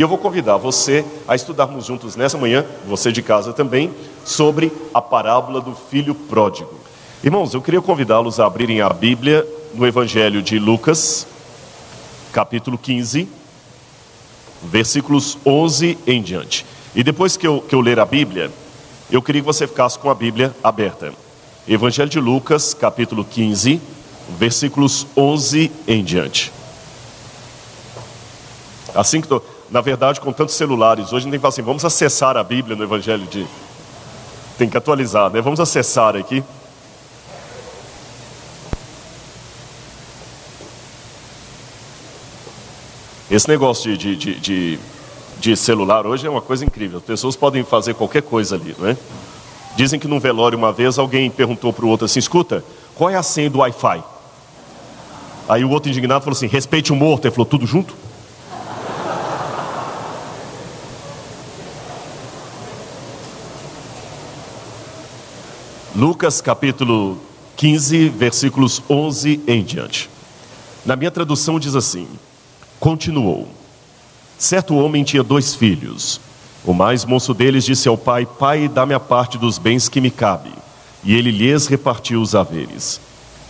E eu vou convidar você a estudarmos juntos nessa manhã, você de casa também, sobre a parábola do filho pródigo. Irmãos, eu queria convidá-los a abrirem a Bíblia no Evangelho de Lucas, capítulo 15, versículos 11 em diante. E depois que eu, que eu ler a Bíblia, eu queria que você ficasse com a Bíblia aberta. Evangelho de Lucas, capítulo 15, versículos 11 em diante. Assim que na verdade, com tantos celulares, hoje a gente tem que falar assim, vamos acessar a Bíblia no Evangelho de tem que atualizar, né? Vamos acessar aqui. Esse negócio de, de, de, de, celular hoje é uma coisa incrível. As pessoas podem fazer qualquer coisa ali, não é? Dizem que num velório uma vez alguém perguntou para o outro assim: escuta, qual é a senha do Wi-Fi? Aí o outro indignado falou assim: respeite o morto. Ele falou: tudo junto? Lucas capítulo 15, versículos 11 em diante. Na minha tradução diz assim: Continuou. Certo homem tinha dois filhos. O mais moço deles disse ao pai: Pai, dá-me a parte dos bens que me cabe. E ele lhes repartiu os haveres.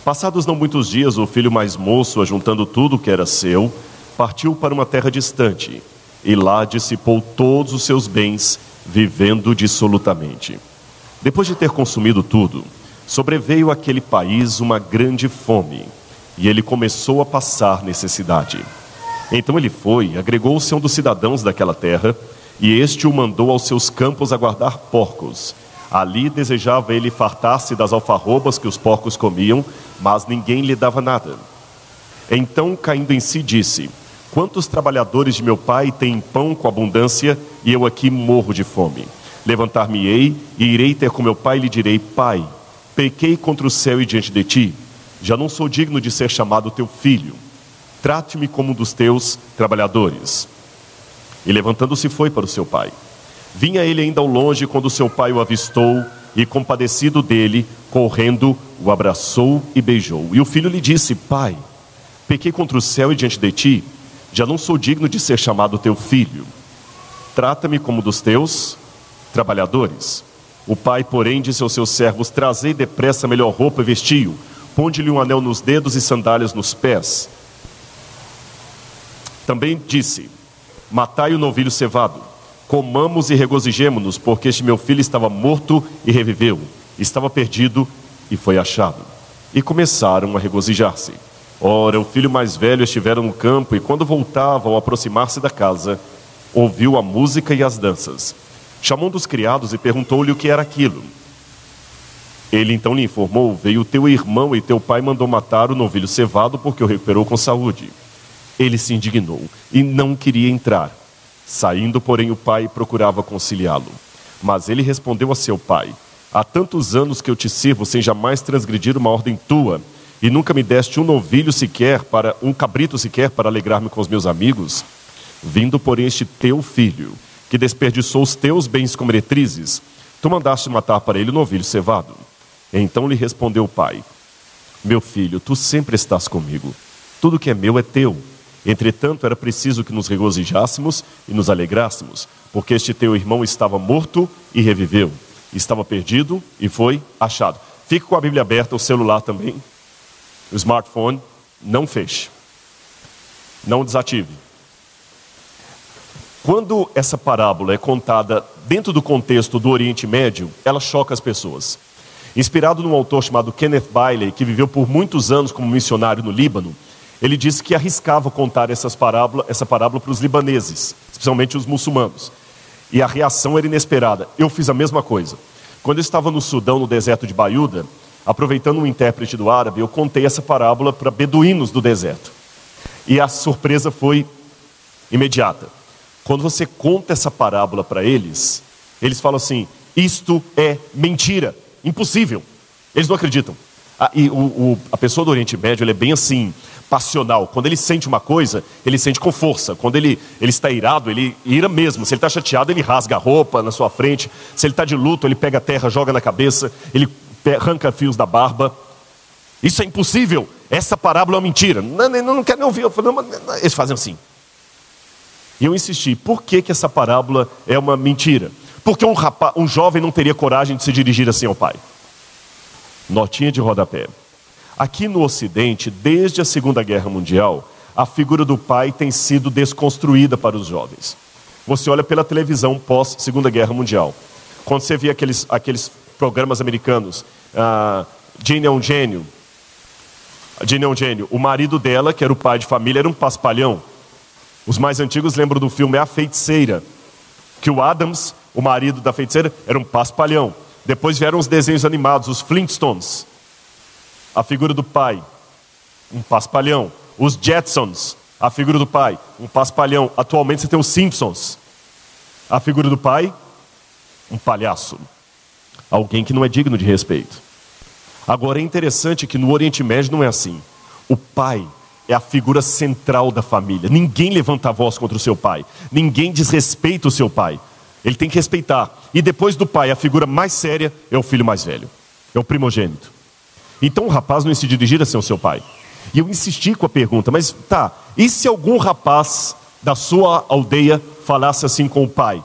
Passados não muitos dias, o filho mais moço, ajuntando tudo que era seu, partiu para uma terra distante e lá dissipou todos os seus bens, vivendo dissolutamente. Depois de ter consumido tudo, sobreveio àquele país uma grande fome, e ele começou a passar necessidade. Então ele foi, agregou-se a um dos cidadãos daquela terra, e este o mandou aos seus campos a guardar porcos. Ali desejava ele fartar-se das alfarrobas que os porcos comiam, mas ninguém lhe dava nada. Então, caindo em si, disse: Quantos trabalhadores de meu pai têm pão com abundância e eu aqui morro de fome? Levantar-me-ei e irei ter com meu pai e lhe direi: Pai, pequei contra o céu e diante de ti. Já não sou digno de ser chamado teu filho. Trate-me como um dos teus trabalhadores. E levantando-se foi para o seu pai. Vinha ele ainda ao longe quando seu pai o avistou e, compadecido dele, correndo, o abraçou e beijou. E o filho lhe disse: Pai, pequei contra o céu e diante de ti. Já não sou digno de ser chamado teu filho. Trata-me como dos teus trabalhadores. O pai, porém, disse aos seus servos: Trazei depressa a melhor roupa e vestiu, ponde-lhe um anel nos dedos e sandálias nos pés. Também disse: Matai o novilho cevado, comamos e regozijemo-nos, porque este meu filho estava morto e reviveu, estava perdido e foi achado. E começaram a regozijar-se. Ora, o filho mais velho estivera no campo, e quando voltava ao aproximar-se da casa, ouviu a música e as danças. Chamou um dos criados e perguntou-lhe o que era aquilo. Ele então lhe informou: Veio teu irmão e teu pai mandou matar o novilho cevado porque o recuperou com saúde. Ele se indignou e não queria entrar. Saindo, porém, o pai procurava conciliá-lo. Mas ele respondeu a seu pai: Há tantos anos que eu te sirvo sem jamais transgredir uma ordem tua, e nunca me deste um novilho sequer para um cabrito sequer para alegrar-me com os meus amigos. Vindo, porém, este teu filho, que desperdiçou os teus bens como meretrizes, tu mandaste matar para ele o novilho cevado. Então lhe respondeu o pai: Meu filho, tu sempre estás comigo. Tudo que é meu é teu. Entretanto, era preciso que nos regozijássemos e nos alegrássemos, porque este teu irmão estava morto e reviveu, estava perdido e foi achado. Fique com a Bíblia aberta, o celular também, o smartphone, não feche, não desative. Quando essa parábola é contada dentro do contexto do Oriente Médio, ela choca as pessoas. Inspirado num autor chamado Kenneth Bailey, que viveu por muitos anos como missionário no Líbano, ele disse que arriscava contar essas parábola, essa parábola para os libaneses, especialmente os muçulmanos. E a reação era inesperada. Eu fiz a mesma coisa. Quando eu estava no Sudão, no deserto de Baiuda, aproveitando um intérprete do árabe, eu contei essa parábola para beduínos do deserto. E a surpresa foi imediata. Quando você conta essa parábola para eles, eles falam assim: isto é mentira, impossível. Eles não acreditam. Ah, e o, o, a pessoa do Oriente Médio é bem assim, passional. Quando ele sente uma coisa, ele sente com força. Quando ele, ele está irado, ele ira mesmo. Se ele está chateado, ele rasga a roupa na sua frente. Se ele está de luto, ele pega a terra, joga na cabeça, ele arranca fios da barba. Isso é impossível. Essa parábola é uma mentira. Não, não, não quero nem ouvir. Falo, não, eles fazem assim. E eu insisti, por que, que essa parábola é uma mentira? Porque um, rapaz, um jovem não teria coragem de se dirigir assim ao pai. Notinha de rodapé. Aqui no Ocidente, desde a Segunda Guerra Mundial, a figura do pai tem sido desconstruída para os jovens. Você olha pela televisão pós Segunda Guerra Mundial. Quando você vê aqueles, aqueles programas americanos, uh, Jane é um gênio. Jane é um gênio. O marido dela, que era o pai de família, era um paspalhão. Os mais antigos lembram do filme A Feiticeira, que o Adams, o marido da feiticeira, era um paspalhão. Depois vieram os desenhos animados, os Flintstones. A figura do pai, um paspalhão. Os Jetsons, a figura do pai, um paspalhão. Atualmente você tem os Simpsons. A figura do pai, um palhaço. Alguém que não é digno de respeito. Agora é interessante que no Oriente Médio não é assim. O pai é a figura central da família. Ninguém levanta a voz contra o seu pai. Ninguém desrespeita o seu pai. Ele tem que respeitar. E depois do pai, a figura mais séria é o filho mais velho. É o primogênito. Então o rapaz não se dirigir assim ao seu pai. E eu insisti com a pergunta, mas tá, e se algum rapaz da sua aldeia falasse assim com o pai?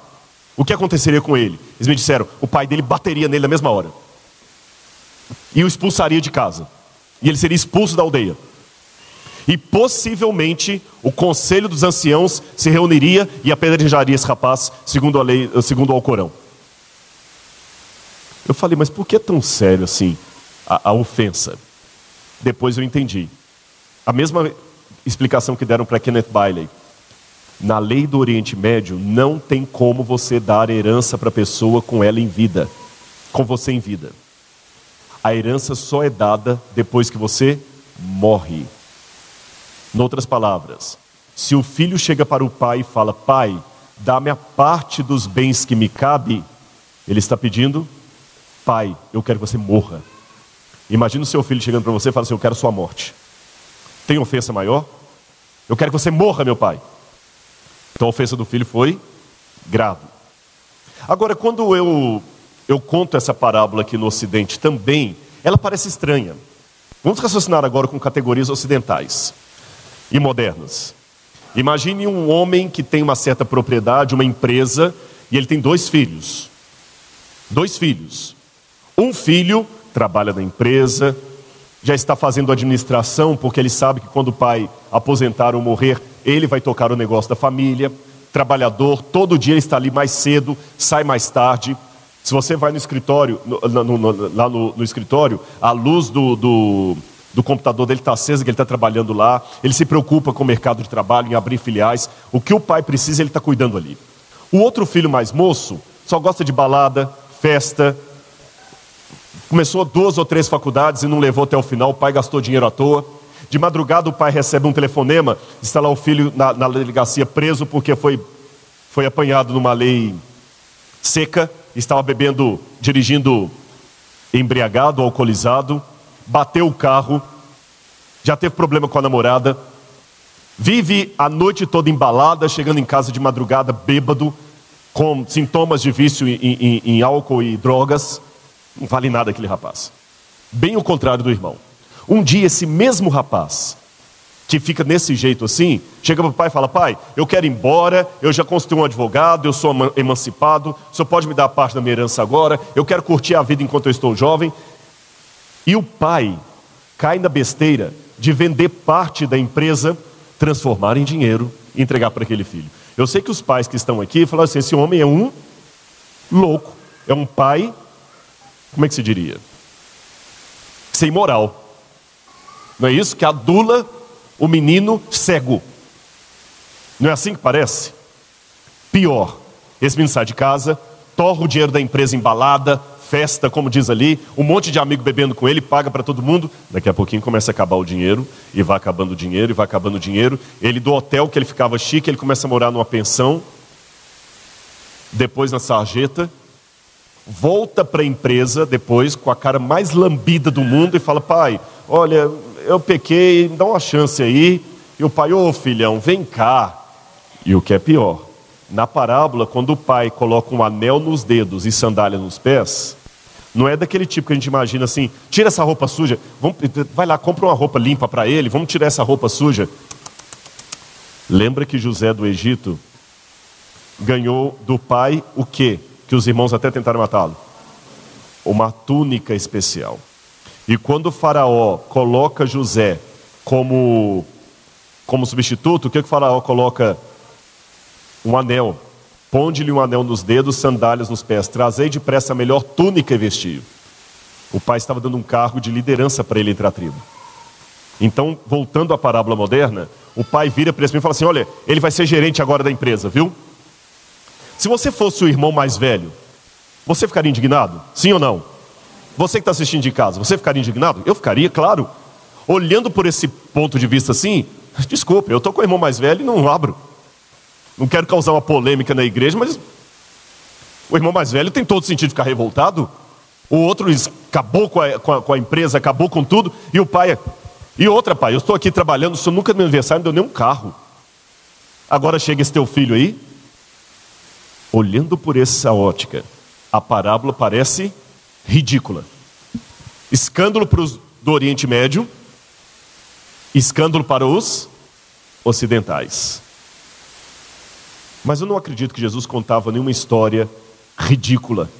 O que aconteceria com ele? Eles me disseram, o pai dele bateria nele na mesma hora. E o expulsaria de casa. E ele seria expulso da aldeia. E possivelmente o conselho dos anciãos se reuniria e apedrejaria esse rapaz, segundo a lei, segundo o Alcorão. Eu falei, mas por que é tão sério assim a, a ofensa? Depois eu entendi. A mesma explicação que deram para Kenneth Bailey. Na lei do Oriente Médio, não tem como você dar herança para a pessoa com ela em vida, com você em vida. A herança só é dada depois que você morre. Noutras palavras, se o filho chega para o pai e fala: Pai, dá-me a parte dos bens que me cabe, ele está pedindo: Pai, eu quero que você morra. Imagina o seu filho chegando para você e falando assim: Eu quero sua morte. Tem ofensa maior? Eu quero que você morra, meu pai. Então a ofensa do filho foi grave. Agora, quando eu, eu conto essa parábola aqui no Ocidente também, ela parece estranha. Vamos raciocinar agora com categorias ocidentais e modernas. Imagine um homem que tem uma certa propriedade, uma empresa, e ele tem dois filhos. Dois filhos. Um filho trabalha na empresa, já está fazendo administração, porque ele sabe que quando o pai aposentar ou morrer, ele vai tocar o negócio da família. Trabalhador, todo dia ele está ali mais cedo, sai mais tarde. Se você vai no escritório, no, no, no, lá no, escritório, a luz do, do do computador dele está acesa, que ele está trabalhando lá, ele se preocupa com o mercado de trabalho, em abrir filiais. O que o pai precisa, ele está cuidando ali. O outro filho mais moço só gosta de balada, festa. Começou duas ou três faculdades e não levou até o final, o pai gastou dinheiro à toa. De madrugada, o pai recebe um telefonema, está lá o filho na, na delegacia preso porque foi, foi apanhado numa lei seca, estava bebendo, dirigindo embriagado, alcoolizado bateu o carro, já teve problema com a namorada, vive a noite toda embalada, chegando em casa de madrugada bêbado, com sintomas de vício em, em, em álcool e drogas. Não vale nada aquele rapaz. Bem o contrário do irmão. Um dia, esse mesmo rapaz, que fica desse jeito assim, chega para o pai e fala: Pai, eu quero ir embora, eu já construí um advogado, eu sou emancipado, o senhor pode me dar parte da minha herança agora, eu quero curtir a vida enquanto eu estou jovem. E o pai cai na besteira de vender parte da empresa, transformar em dinheiro e entregar para aquele filho. Eu sei que os pais que estão aqui falam assim: esse homem é um louco, é um pai, como é que se diria? Sem moral. Não é isso? Que adula o menino cego. Não é assim que parece? Pior, esse menino sai de casa, torra o dinheiro da empresa embalada, festa, como diz ali, um monte de amigo bebendo com ele, paga para todo mundo. Daqui a pouquinho começa a acabar o dinheiro, e vai acabando o dinheiro, e vai acabando o dinheiro. Ele do hotel que ele ficava chique, ele começa a morar numa pensão, depois na sarjeta, volta para a empresa depois com a cara mais lambida do mundo e fala: Pai, olha, eu pequei, dá uma chance aí. E o pai, ô oh, filhão, vem cá. E o que é pior, na parábola, quando o pai coloca um anel nos dedos e sandália nos pés, não é daquele tipo que a gente imagina assim: tira essa roupa suja, vamos, vai lá, compra uma roupa limpa para ele, vamos tirar essa roupa suja. Lembra que José do Egito ganhou do pai o quê? Que os irmãos até tentaram matá-lo? Uma túnica especial. E quando o faraó coloca José como, como substituto, o que, que o faraó coloca? Um anel. Ponde-lhe um anel nos dedos, sandálias nos pés. Trazei depressa a melhor túnica e vestiu. O pai estava dando um cargo de liderança para ele entre a tribo. Então, voltando à parábola moderna, o pai vira para esse e fala assim: Olha, ele vai ser gerente agora da empresa, viu? Se você fosse o irmão mais velho, você ficaria indignado? Sim ou não? Você que está assistindo de casa, você ficaria indignado? Eu ficaria, claro. Olhando por esse ponto de vista assim, desculpe, eu estou com o irmão mais velho e não abro. Não quero causar uma polêmica na igreja, mas o irmão mais velho tem todo sentido de ficar revoltado. O outro acabou com a, com a, com a empresa, acabou com tudo, e o pai. E outra, pai, eu estou aqui trabalhando, o senhor nunca no meu aniversário não deu nem um carro. Agora chega esse teu filho aí, olhando por essa ótica, a parábola parece ridícula. Escândalo para os do Oriente Médio, escândalo para os ocidentais. Mas eu não acredito que Jesus contava nenhuma história ridícula.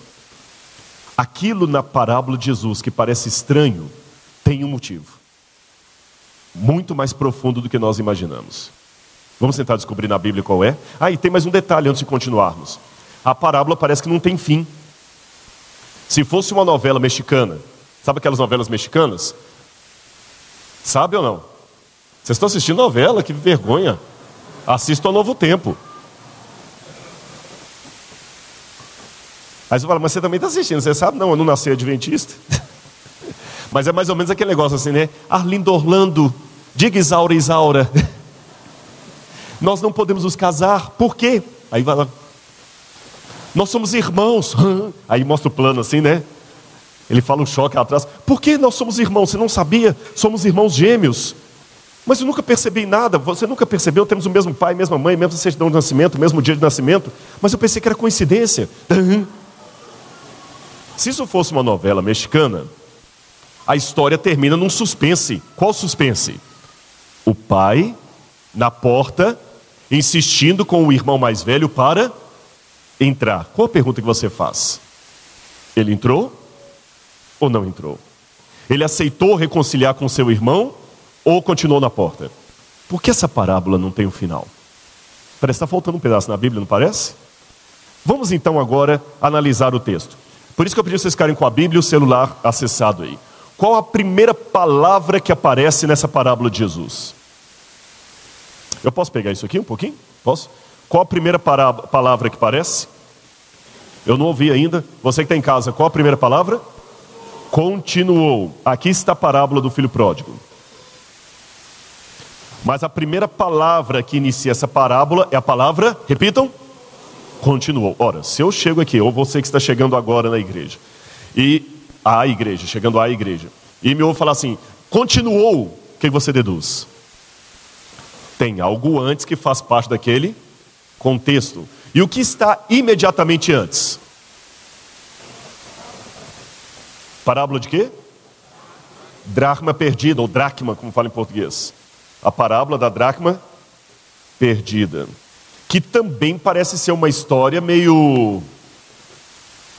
Aquilo na parábola de Jesus que parece estranho, tem um motivo. Muito mais profundo do que nós imaginamos. Vamos tentar descobrir na Bíblia qual é? Ah, e tem mais um detalhe antes de continuarmos. A parábola parece que não tem fim. Se fosse uma novela mexicana, sabe aquelas novelas mexicanas? Sabe ou não? Vocês estão assistindo novela? Que vergonha. Assistam ao Novo Tempo. Aí você fala, mas você também está assistindo, você sabe? Não, eu não nasci adventista. mas é mais ou menos aquele negócio assim, né? Arlindo Orlando, diga Isaura, Isaura. Nós não podemos nos casar, por quê? Aí vai lá. Nós somos irmãos. Aí mostra o plano assim, né? Ele fala um choque atrás. Por que nós somos irmãos? Você não sabia? Somos irmãos gêmeos. Mas eu nunca percebi nada. Você nunca percebeu? Temos o mesmo pai, mesma mãe, mesmo certidão de nascimento, mesmo dia de nascimento. Mas eu pensei que era coincidência. Se isso fosse uma novela mexicana, a história termina num suspense. Qual suspense? O pai na porta insistindo com o irmão mais velho para entrar. Qual a pergunta que você faz? Ele entrou ou não entrou? Ele aceitou reconciliar com seu irmão ou continuou na porta? Por que essa parábola não tem um final? Parece que está faltando um pedaço na Bíblia, não parece? Vamos então agora analisar o texto. Por isso que eu pedi vocês ficarem com a Bíblia e o celular acessado aí. Qual a primeira palavra que aparece nessa parábola de Jesus? Eu posso pegar isso aqui um pouquinho? Posso? Qual a primeira palavra que aparece? Eu não ouvi ainda. Você que está em casa, qual a primeira palavra? Continuou. Aqui está a parábola do filho pródigo. Mas a primeira palavra que inicia essa parábola é a palavra, repitam, continuou. Ora, se eu chego aqui, ou você que está chegando agora na igreja, e a igreja, chegando à igreja, e me ouve falar assim, continuou, o que você deduz? Tem algo antes que faz parte daquele contexto. E o que está imediatamente antes? Parábola de quê? Dracma perdida, ou dracma, como fala em português. A parábola da dracma perdida que também parece ser uma história meio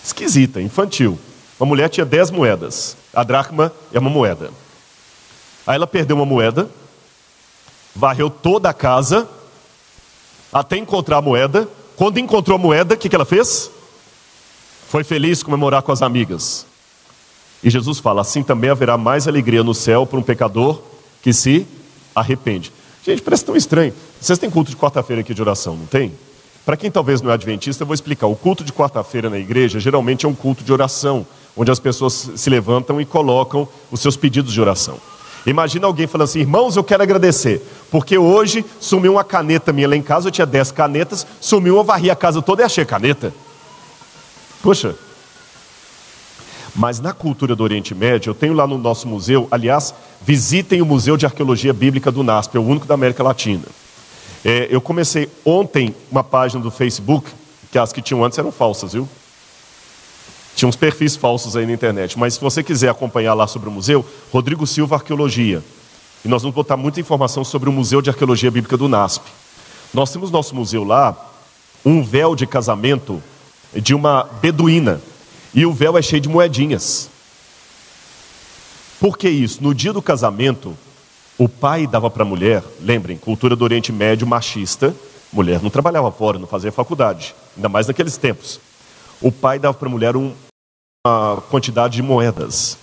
esquisita, infantil. Uma mulher tinha dez moedas, a dracma é uma moeda. Aí ela perdeu uma moeda, varreu toda a casa, até encontrar a moeda. Quando encontrou a moeda, o que, que ela fez? Foi feliz comemorar com as amigas. E Jesus fala: assim também haverá mais alegria no céu para um pecador que se arrepende. Gente, parece tão estranho. Vocês têm culto de quarta-feira aqui de oração, não tem? Para quem talvez não é adventista, eu vou explicar. O culto de quarta-feira na igreja geralmente é um culto de oração, onde as pessoas se levantam e colocam os seus pedidos de oração. Imagina alguém falando assim, irmãos, eu quero agradecer, porque hoje sumiu uma caneta minha lá em casa, eu tinha dez canetas, sumiu, eu varri a casa toda e achei caneta. Poxa, mas na cultura do Oriente Médio, eu tenho lá no nosso museu, aliás, visitem o Museu de Arqueologia Bíblica do NASP, é o único da América Latina. É, eu comecei ontem uma página do Facebook, que as que tinham antes eram falsas, viu? Tinha uns perfis falsos aí na internet, mas se você quiser acompanhar lá sobre o museu, Rodrigo Silva Arqueologia. E nós vamos botar muita informação sobre o Museu de Arqueologia Bíblica do NASP. Nós temos nosso museu lá, um véu de casamento de uma beduína. E o véu é cheio de moedinhas. Por que isso? No dia do casamento, o pai dava para a mulher, lembrem, cultura do Oriente Médio machista, mulher não trabalhava fora, não fazia faculdade, ainda mais naqueles tempos. O pai dava para a mulher um, uma quantidade de moedas.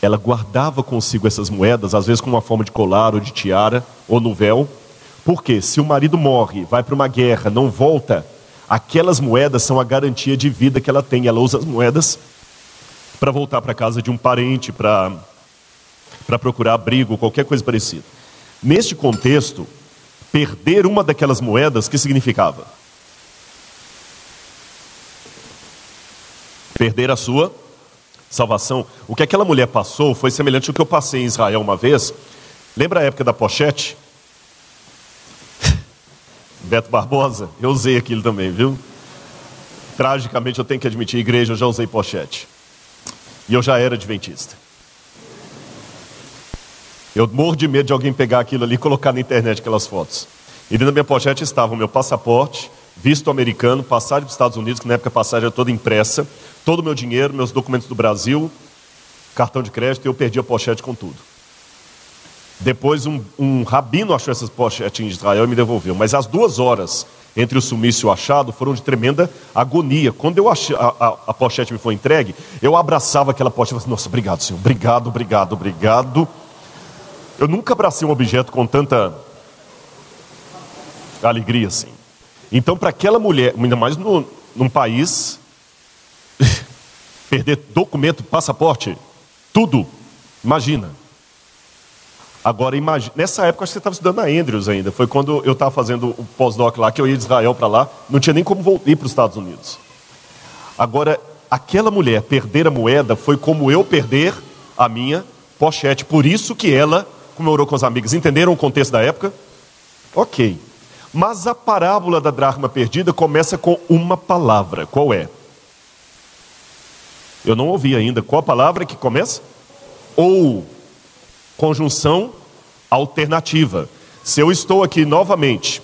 Ela guardava consigo essas moedas, às vezes com uma forma de colar ou de tiara ou no véu, porque se o marido morre, vai para uma guerra, não volta, aquelas moedas são a garantia de vida que ela tem. Ela usa as moedas para voltar para casa de um parente, para procurar abrigo, qualquer coisa parecida. Neste contexto, perder uma daquelas moedas, que significava? Perder a sua salvação. O que aquela mulher passou foi semelhante ao que eu passei em Israel uma vez. Lembra a época da pochete? Beto Barbosa, eu usei aquilo também, viu? Tragicamente, eu tenho que admitir, igreja, eu já usei pochete. E eu já era adventista. Eu morro de medo de alguém pegar aquilo ali e colocar na internet aquelas fotos. E dentro da minha pochete estava o meu passaporte, visto americano, passagem para os Estados Unidos, que na época a passagem era toda impressa, todo o meu dinheiro, meus documentos do Brasil, cartão de crédito, e eu perdi a pochete com tudo. Depois um, um rabino achou essas pochetes em Israel e me devolveu. Mas as duas horas entre o sumiço e o achado foram de tremenda agonia. Quando eu achei, a, a, a pochete me foi entregue, eu abraçava aquela pochete e falei assim, nossa, obrigado, Senhor, obrigado, obrigado, obrigado. Eu nunca abracei um objeto com tanta alegria assim. Então, para aquela mulher, ainda mais no, num país, perder documento, passaporte, tudo, imagina. Agora, imagina, nessa época, acho que você estava estudando na Andrews ainda. Foi quando eu estava fazendo o pós-doc lá, que eu ia de Israel para lá, não tinha nem como ir para os Estados Unidos. Agora, aquela mulher perder a moeda foi como eu perder a minha pochete. Por isso que ela comemorou com os amigos. Entenderam o contexto da época? Ok. Mas a parábola da dracma perdida começa com uma palavra. Qual é? Eu não ouvi ainda. Qual a palavra que começa? Ou conjunção alternativa. Se eu estou aqui novamente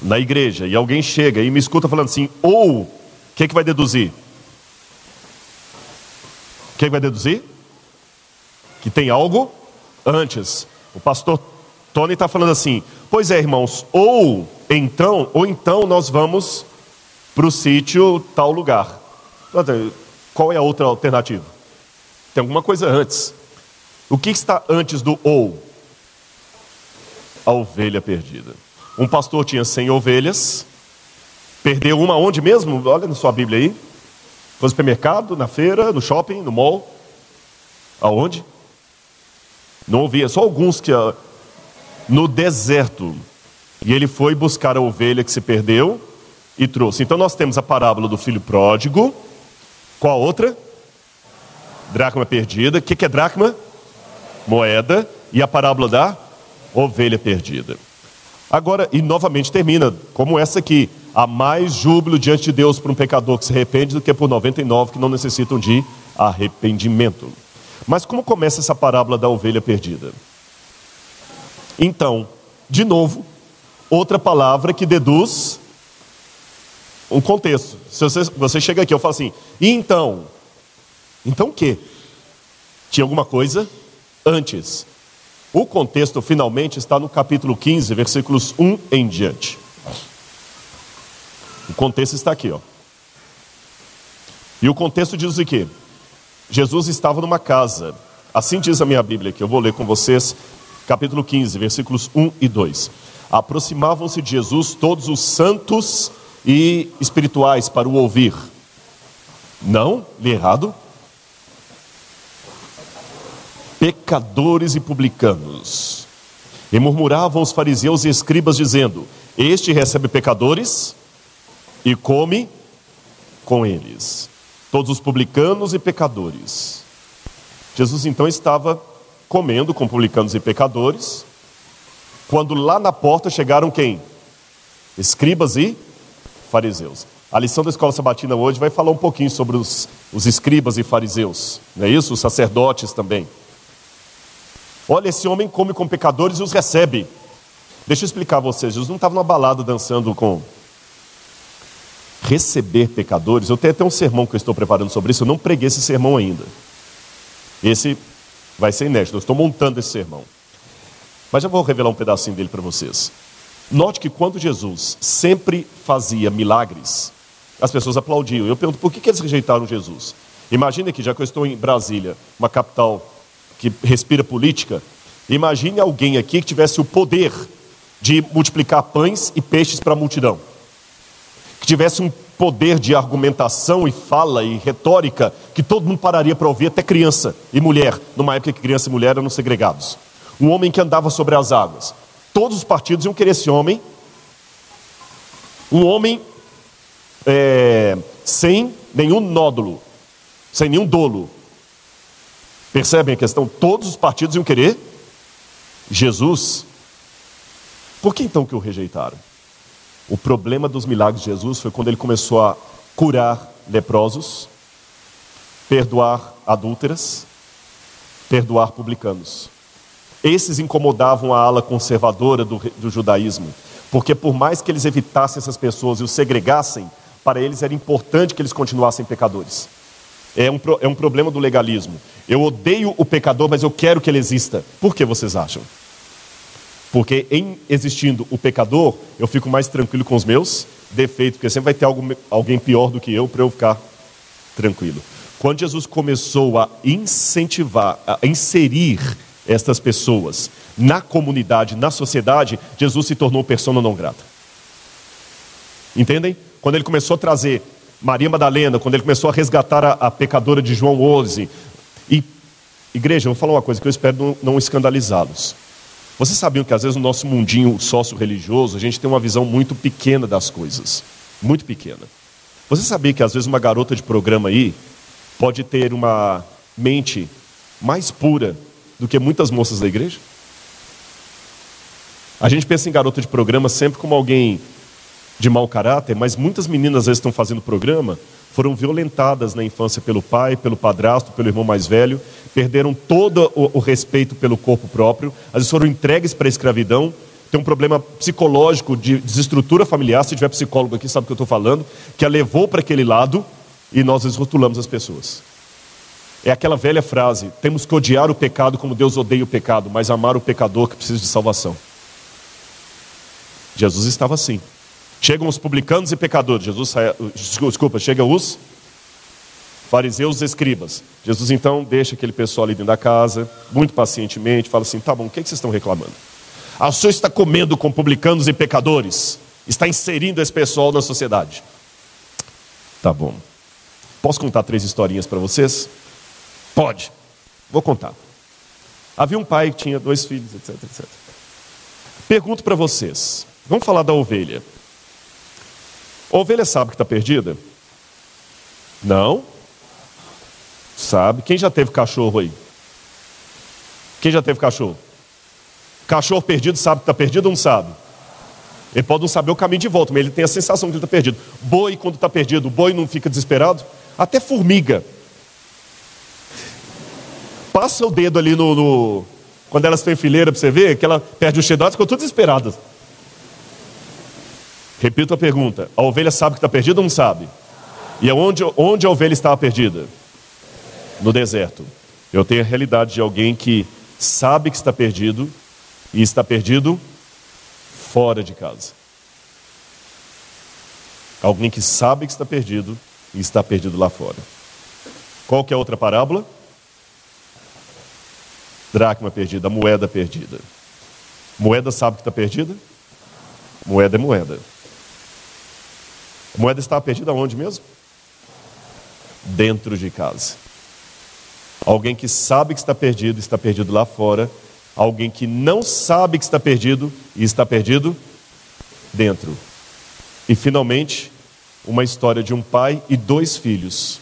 na igreja e alguém chega e me escuta falando assim, ou, o que, que vai deduzir? O que, que vai deduzir? Que tem algo antes. O pastor Tony está falando assim: pois é, irmãos, ou então, ou então nós vamos para o sítio tal lugar. Qual é a outra alternativa? Tem alguma coisa antes. O que está antes do ou? A ovelha perdida. Um pastor tinha 100 ovelhas, perdeu uma onde mesmo? Olha na sua Bíblia aí. Foi no supermercado, na feira, no shopping, no mall. Aonde? Não ouvia, só alguns que. Ah, no deserto. E ele foi buscar a ovelha que se perdeu e trouxe. Então nós temos a parábola do filho pródigo. Qual a outra? Dracma perdida. O que é dracma? Moeda e a parábola da ovelha perdida. Agora, e novamente termina, como essa aqui: há mais júbilo diante de Deus por um pecador que se arrepende do que por 99 que não necessitam de arrependimento. Mas como começa essa parábola da ovelha perdida? Então, de novo, outra palavra que deduz um contexto. Se você, você chega aqui, eu falo assim, então? Então o quê? Tinha alguma coisa antes. O contexto finalmente está no capítulo 15, versículos 1 em diante. O contexto está aqui, ó. E o contexto diz o quê? Jesus estava numa casa. Assim diz a minha Bíblia, que eu vou ler com vocês, capítulo 15, versículos 1 e 2. Aproximavam-se de Jesus todos os santos e espirituais para o ouvir. Não, li errado pecadores e publicanos. E murmuravam os fariseus e escribas, dizendo: Este recebe pecadores e come com eles. Todos os publicanos e pecadores. Jesus então estava comendo com publicanos e pecadores, quando lá na porta chegaram quem? Escribas e fariseus. A lição da escola sabatina hoje vai falar um pouquinho sobre os, os escribas e fariseus, não é isso? Os sacerdotes também. Olha, esse homem come com pecadores e os recebe. Deixa eu explicar a vocês. Jesus não estava numa balada dançando com receber pecadores. Eu tenho até um sermão que eu estou preparando sobre isso, eu não preguei esse sermão ainda. Esse vai ser inédito, eu estou montando esse sermão. Mas já vou revelar um pedacinho dele para vocês. Note que quando Jesus sempre fazia milagres, as pessoas aplaudiam. Eu pergunto, por que, que eles rejeitaram Jesus? Imagine que, já que eu estou em Brasília, uma capital que respira política, imagine alguém aqui que tivesse o poder de multiplicar pães e peixes para a multidão. Que tivesse um poder de argumentação e fala e retórica que todo mundo pararia para ouvir, até criança e mulher, numa época que criança e mulher eram segregados. Um homem que andava sobre as águas. Todos os partidos iam querer esse homem. Um homem é, sem nenhum nódulo, sem nenhum dolo. Percebem a questão? Todos os partidos iam querer Jesus. Por que então que o rejeitaram? O problema dos milagres de Jesus foi quando ele começou a curar leprosos, perdoar adúlteras, perdoar publicanos. Esses incomodavam a ala conservadora do, do judaísmo, porque por mais que eles evitassem essas pessoas e os segregassem, para eles era importante que eles continuassem pecadores. É um, é um problema do legalismo. Eu odeio o pecador, mas eu quero que ele exista. Por que vocês acham? Porque em existindo o pecador, eu fico mais tranquilo com os meus defeitos, porque sempre vai ter algo, alguém pior do que eu para eu ficar tranquilo. Quando Jesus começou a incentivar, a inserir estas pessoas na comunidade, na sociedade, Jesus se tornou persona não grata. Entendem? Quando ele começou a trazer Maria Madalena, quando ele começou a resgatar a, a pecadora de João 11. E, igreja, eu vou falar uma coisa que eu espero não, não escandalizá-los. Vocês sabiam que às vezes no nosso mundinho sócio-religioso a gente tem uma visão muito pequena das coisas. Muito pequena. Você sabia que às vezes uma garota de programa aí pode ter uma mente mais pura do que muitas moças da igreja? A gente pensa em garota de programa sempre como alguém de mau caráter, mas muitas meninas às vezes estão fazendo programa, foram violentadas na infância pelo pai, pelo padrasto, pelo irmão mais velho, perderam todo o, o respeito pelo corpo próprio, às vezes foram entregues para a escravidão, tem um problema psicológico de desestrutura familiar, se tiver psicólogo aqui sabe o que eu estou falando, que a levou para aquele lado e nós desrotulamos as pessoas. É aquela velha frase: temos que odiar o pecado como Deus odeia o pecado, mas amar o pecador que precisa de salvação. Jesus estava assim. Chegam os publicanos e pecadores. Jesus desculpa, chega os fariseus e escribas. Jesus então deixa aquele pessoal ali dentro da casa, muito pacientemente, fala assim: tá bom, o que, é que vocês estão reclamando? Ah, o senhor está comendo com publicanos e pecadores, está inserindo esse pessoal na sociedade. Tá bom. Posso contar três historinhas para vocês? Pode. Vou contar. Havia um pai que tinha dois filhos, etc, etc. Pergunto para vocês. Vamos falar da ovelha. Ovelha sabe que está perdida? Não? Sabe. Quem já teve cachorro aí? Quem já teve cachorro? Cachorro perdido sabe que está perdido ou não sabe? Ele pode não saber o caminho de volta, mas ele tem a sensação que ele está perdido. Boi, quando está perdido, o boi não fica desesperado? Até formiga. Passa o dedo ali no. no... Quando elas estão em fileira para você ver, que ela perde o cheddar, ficou tudo desesperada. Repito a pergunta: a ovelha sabe que está perdida ou não sabe? E onde, onde a ovelha estava perdida? No deserto. Eu tenho a realidade de alguém que sabe que está perdido e está perdido fora de casa. Alguém que sabe que está perdido e está perdido lá fora. Qual que é a outra parábola? Dracma perdida, moeda perdida. Moeda sabe que está perdida? Moeda é moeda. A moeda estava perdida onde mesmo? Dentro de casa. Alguém que sabe que está perdido, está perdido lá fora. Alguém que não sabe que está perdido e está perdido dentro. E finalmente, uma história de um pai e dois filhos.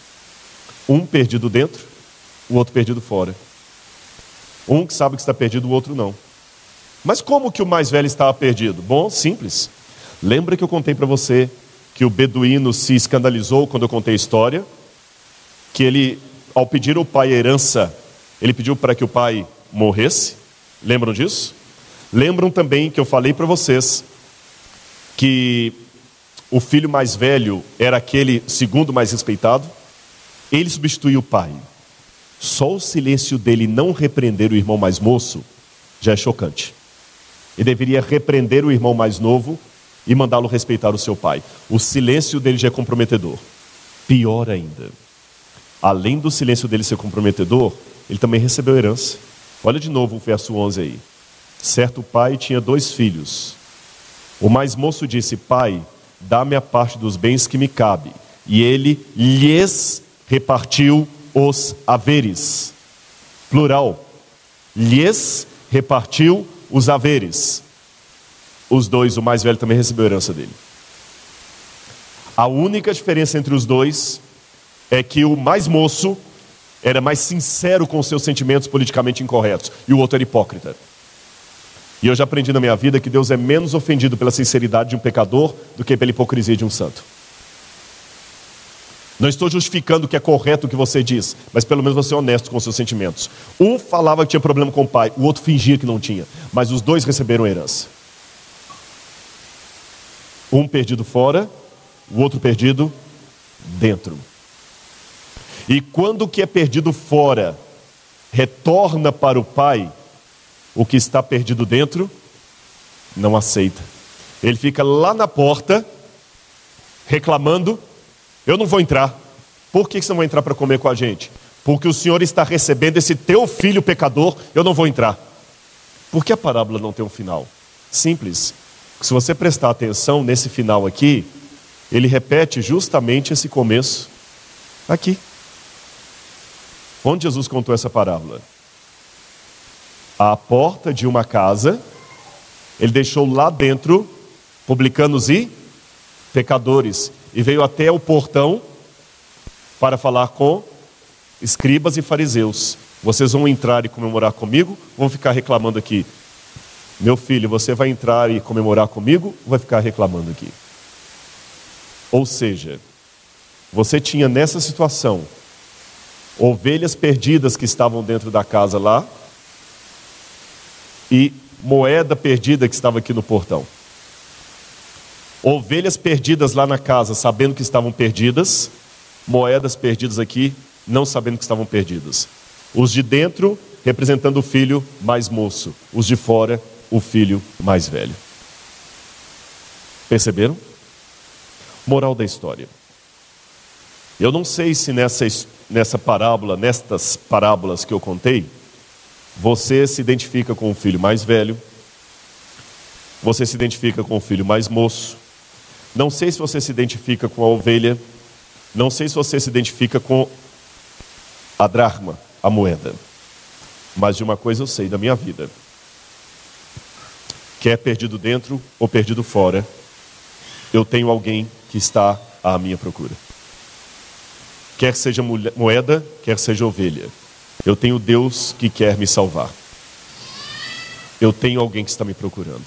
Um perdido dentro, o outro perdido fora. Um que sabe que está perdido, o outro não. Mas como que o mais velho estava perdido? Bom, simples. Lembra que eu contei para você que o beduíno se escandalizou quando eu contei a história, que ele, ao pedir ao pai a herança, ele pediu para que o pai morresse. Lembram disso? Lembram também que eu falei para vocês que o filho mais velho era aquele segundo mais respeitado, ele substituiu o pai. Só o silêncio dele não repreender o irmão mais moço já é chocante. Ele deveria repreender o irmão mais novo e mandá-lo respeitar o seu pai. O silêncio dele já é comprometedor. Pior ainda, além do silêncio dele ser comprometedor, ele também recebeu herança. Olha de novo o verso 11 aí. Certo pai tinha dois filhos. O mais moço disse: Pai, dá-me a parte dos bens que me cabe. E ele lhes repartiu os haveres. Plural. Lhes repartiu os haveres. Os dois, o mais velho também recebeu a herança dele. A única diferença entre os dois é que o mais moço era mais sincero com seus sentimentos politicamente incorretos e o outro era hipócrita. E eu já aprendi na minha vida que Deus é menos ofendido pela sinceridade de um pecador do que pela hipocrisia de um santo. Não estou justificando que é correto o que você diz, mas pelo menos você é honesto com seus sentimentos. Um falava que tinha problema com o pai, o outro fingia que não tinha, mas os dois receberam herança. Um perdido fora, o outro perdido dentro. E quando o que é perdido fora retorna para o pai, o que está perdido dentro não aceita. Ele fica lá na porta reclamando eu não vou entrar. Por que você não vai entrar para comer com a gente? Porque o Senhor está recebendo esse teu filho pecador, eu não vou entrar. Por que a parábola não tem um final? Simples. Se você prestar atenção nesse final aqui, ele repete justamente esse começo aqui. Onde Jesus contou essa parábola? À porta de uma casa, ele deixou lá dentro publicanos e pecadores e veio até o portão para falar com escribas e fariseus. Vocês vão entrar e comemorar comigo? Vão ficar reclamando aqui? Meu filho, você vai entrar e comemorar comigo ou vai ficar reclamando aqui? Ou seja, você tinha nessa situação ovelhas perdidas que estavam dentro da casa lá e moeda perdida que estava aqui no portão. Ovelhas perdidas lá na casa, sabendo que estavam perdidas, moedas perdidas aqui, não sabendo que estavam perdidas. Os de dentro representando o filho mais moço, os de fora, o filho mais velho. Perceberam? Moral da história. Eu não sei se nessa, nessa parábola, nestas parábolas que eu contei, você se identifica com o filho mais velho, você se identifica com o filho mais moço, não sei se você se identifica com a ovelha, não sei se você se identifica com a dracma, a moeda. Mas de uma coisa eu sei da minha vida: quer perdido dentro ou perdido fora, eu tenho alguém que está à minha procura. Quer seja moeda, quer seja ovelha, eu tenho Deus que quer me salvar. Eu tenho alguém que está me procurando.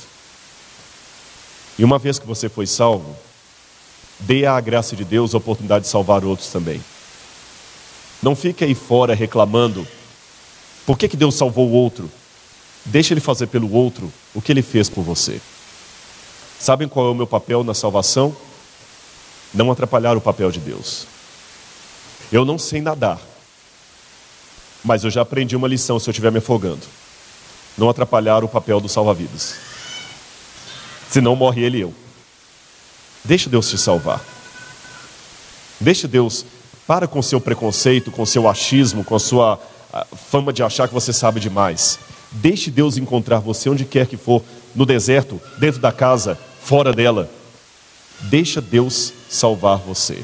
E uma vez que você foi salvo, dê à graça de Deus a oportunidade de salvar outros também. Não fique aí fora reclamando. Por que, que Deus salvou o outro? Deixe ele fazer pelo outro o que ele fez por você. Sabem qual é o meu papel na salvação? Não atrapalhar o papel de Deus. Eu não sei nadar, mas eu já aprendi uma lição se eu estiver me afogando. Não atrapalhar o papel do salva-vidas. Senão morre ele e eu. Deixe Deus te salvar. Deixe Deus, para com seu preconceito, com seu achismo, com a sua fama de achar que você sabe demais. Deixe Deus encontrar você onde quer que for, no deserto, dentro da casa, fora dela. Deixa Deus salvar você.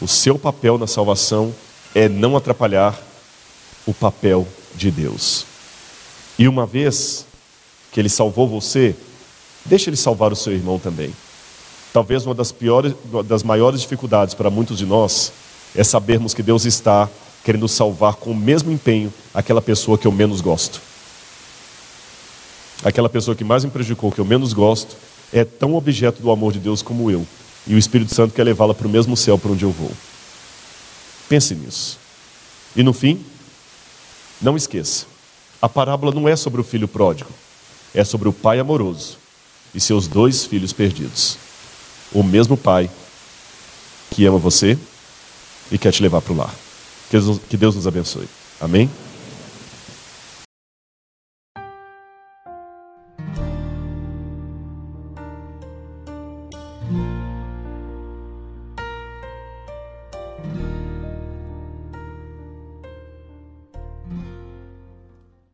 O seu papel na salvação é não atrapalhar o papel de Deus. E uma vez que Ele salvou você, Deixe ele salvar o seu irmão também. Talvez uma das piores, das maiores dificuldades para muitos de nós é sabermos que Deus está querendo salvar com o mesmo empenho aquela pessoa que eu menos gosto. Aquela pessoa que mais me prejudicou, que eu menos gosto, é tão objeto do amor de Deus como eu. E o Espírito Santo quer levá-la para o mesmo céu para onde eu vou. Pense nisso. E no fim, não esqueça: a parábola não é sobre o filho pródigo, é sobre o pai amoroso e seus dois filhos perdidos. o mesmo pai que ama você e quer te levar para o lar. Que Deus, nos abençoe. Amém?